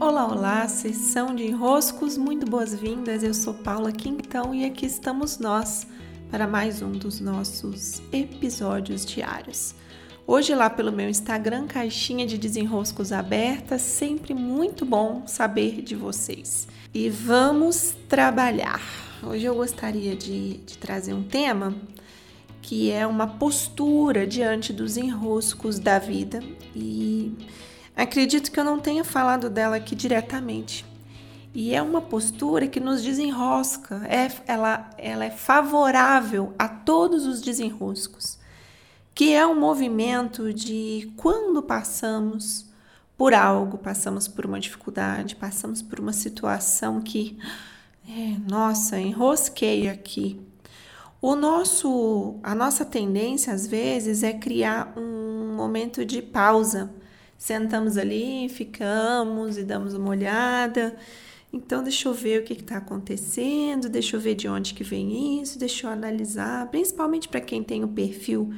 Olá, olá, sessão de enroscos, muito boas-vindas. Eu sou Paula Quintão e aqui estamos nós para mais um dos nossos episódios diários. Hoje, lá pelo meu Instagram, caixinha de desenroscos aberta, sempre muito bom saber de vocês. E vamos trabalhar. Hoje eu gostaria de, de trazer um tema que é uma postura diante dos enroscos da vida e Acredito que eu não tenha falado dela aqui diretamente. E é uma postura que nos desenrosca, é, ela, ela é favorável a todos os desenroscos, que é um movimento de quando passamos por algo, passamos por uma dificuldade, passamos por uma situação que, é, nossa, enrosquei aqui. O nosso, a nossa tendência às vezes é criar um momento de pausa Sentamos ali, ficamos e damos uma olhada. Então, deixa eu ver o que está acontecendo, deixa eu ver de onde que vem isso, deixa eu analisar, principalmente para quem tem o um perfil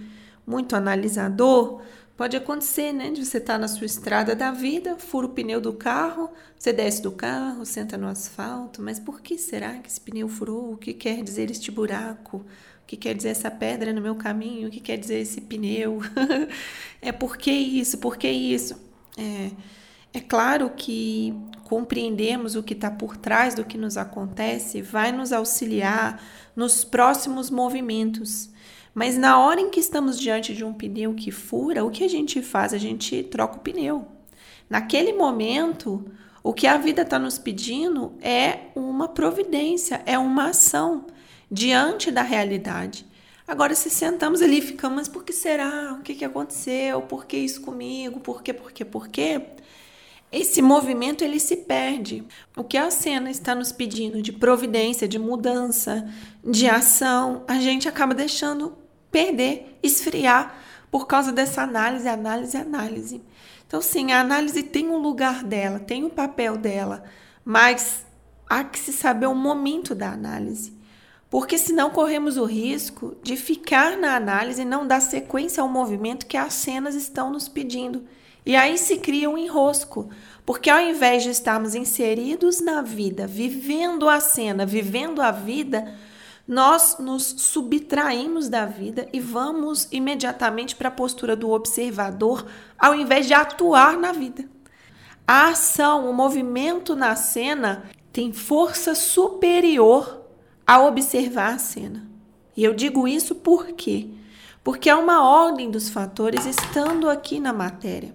muito analisador, pode acontecer, né? De você estar tá na sua estrada da vida, fura o pneu do carro, você desce do carro, senta no asfalto, mas por que será que esse pneu furou? O que quer dizer este buraco? O que quer dizer essa pedra no meu caminho? O que quer dizer esse pneu? é por que isso? Por que isso? É, é claro que compreendemos o que está por trás do que nos acontece vai nos auxiliar nos próximos movimentos. Mas na hora em que estamos diante de um pneu que fura, o que a gente faz? A gente troca o pneu. Naquele momento, o que a vida está nos pedindo é uma providência, é uma ação diante da realidade. Agora, se sentamos ali e ficamos, mas por que será? O que, que aconteceu? Por que isso comigo? Por quê? Por quê? Por quê? Esse movimento ele se perde. O que a cena está nos pedindo de providência, de mudança, de ação, a gente acaba deixando perder, esfriar por causa dessa análise, análise, análise. Então, sim, a análise tem um lugar dela, tem um papel dela, mas há que se saber o momento da análise porque senão corremos o risco de ficar na análise e não dar sequência ao movimento que as cenas estão nos pedindo. E aí se cria um enrosco, porque ao invés de estarmos inseridos na vida, vivendo a cena, vivendo a vida, nós nos subtraímos da vida e vamos imediatamente para a postura do observador, ao invés de atuar na vida. A ação, o movimento na cena tem força superior a observar a cena. E eu digo isso por quê? Porque há uma ordem dos fatores estando aqui na matéria.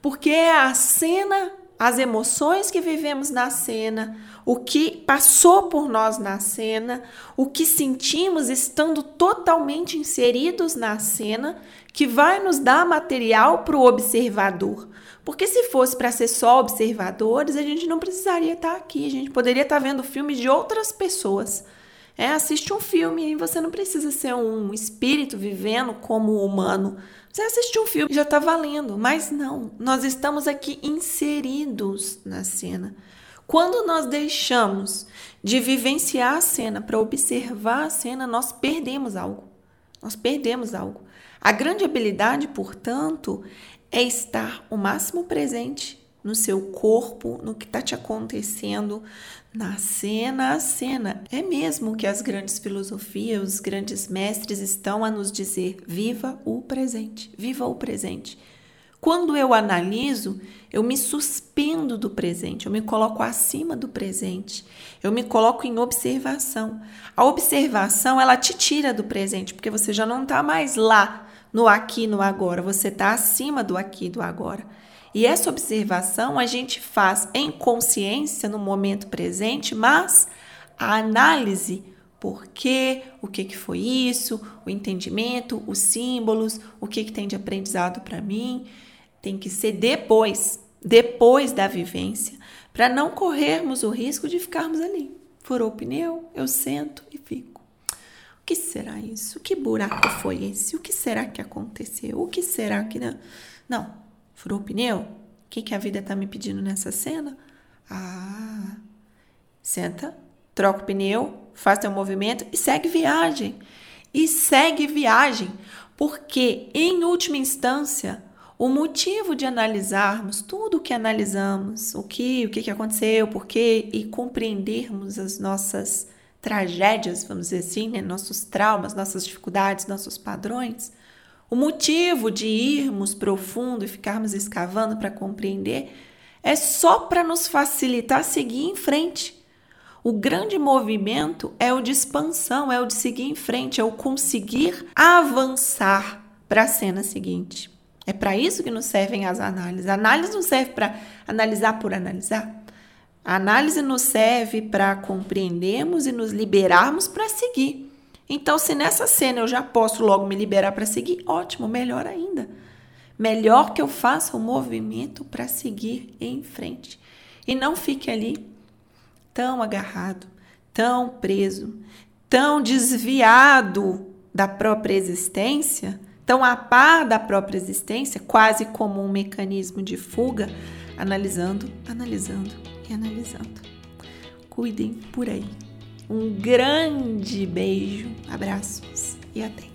Porque é a cena, as emoções que vivemos na cena, o que passou por nós na cena, o que sentimos estando totalmente inseridos na cena, que vai nos dar material para o observador. Porque se fosse para ser só observadores, a gente não precisaria estar aqui, a gente poderia estar vendo filmes de outras pessoas. É, assiste um filme e você não precisa ser um espírito vivendo como humano. Você assiste um filme já está valendo. Mas não, nós estamos aqui inseridos na cena. Quando nós deixamos de vivenciar a cena para observar a cena, nós perdemos algo. Nós perdemos algo. A grande habilidade, portanto, é estar o máximo presente no seu corpo, no que está te acontecendo, na cena a cena. É mesmo que as grandes filosofias, os grandes mestres estão a nos dizer: viva o presente, viva o presente. Quando eu analiso, eu me suspendo do presente, eu me coloco acima do presente, eu me coloco em observação. A observação, ela te tira do presente, porque você já não está mais lá no aqui, no agora, você está acima do aqui, do agora. E essa observação a gente faz em consciência no momento presente, mas a análise por quê, o que, que foi isso, o entendimento, os símbolos, o que, que tem de aprendizado para mim, tem que ser depois, depois da vivência, para não corrermos o risco de ficarmos ali. Furou o pneu, eu sento e fico. O que será isso? Que buraco foi esse? O que será que aconteceu? O que será que não? Não, Furou o pneu? O que, que a vida está me pedindo nessa cena? Ah, senta, troca o pneu, faz teu movimento e segue viagem. E segue viagem, porque em última instância, o motivo de analisarmos tudo o que analisamos, o que, o que aconteceu, por quê, e compreendermos as nossas tragédias, vamos dizer assim, né? nossos traumas, nossas dificuldades, nossos padrões, o motivo de irmos profundo e ficarmos escavando para compreender é só para nos facilitar seguir em frente. O grande movimento é o de expansão, é o de seguir em frente, é o conseguir avançar para a cena seguinte. É para isso que nos servem as análises. A análise não serve para analisar por analisar. A análise nos serve para compreendermos e nos liberarmos para seguir. Então, se nessa cena eu já posso logo me liberar para seguir, ótimo, melhor ainda. Melhor que eu faça o movimento para seguir em frente. E não fique ali tão agarrado, tão preso, tão desviado da própria existência Estão a par da própria existência, quase como um mecanismo de fuga, analisando, analisando e analisando. Cuidem por aí. Um grande beijo, abraços e até.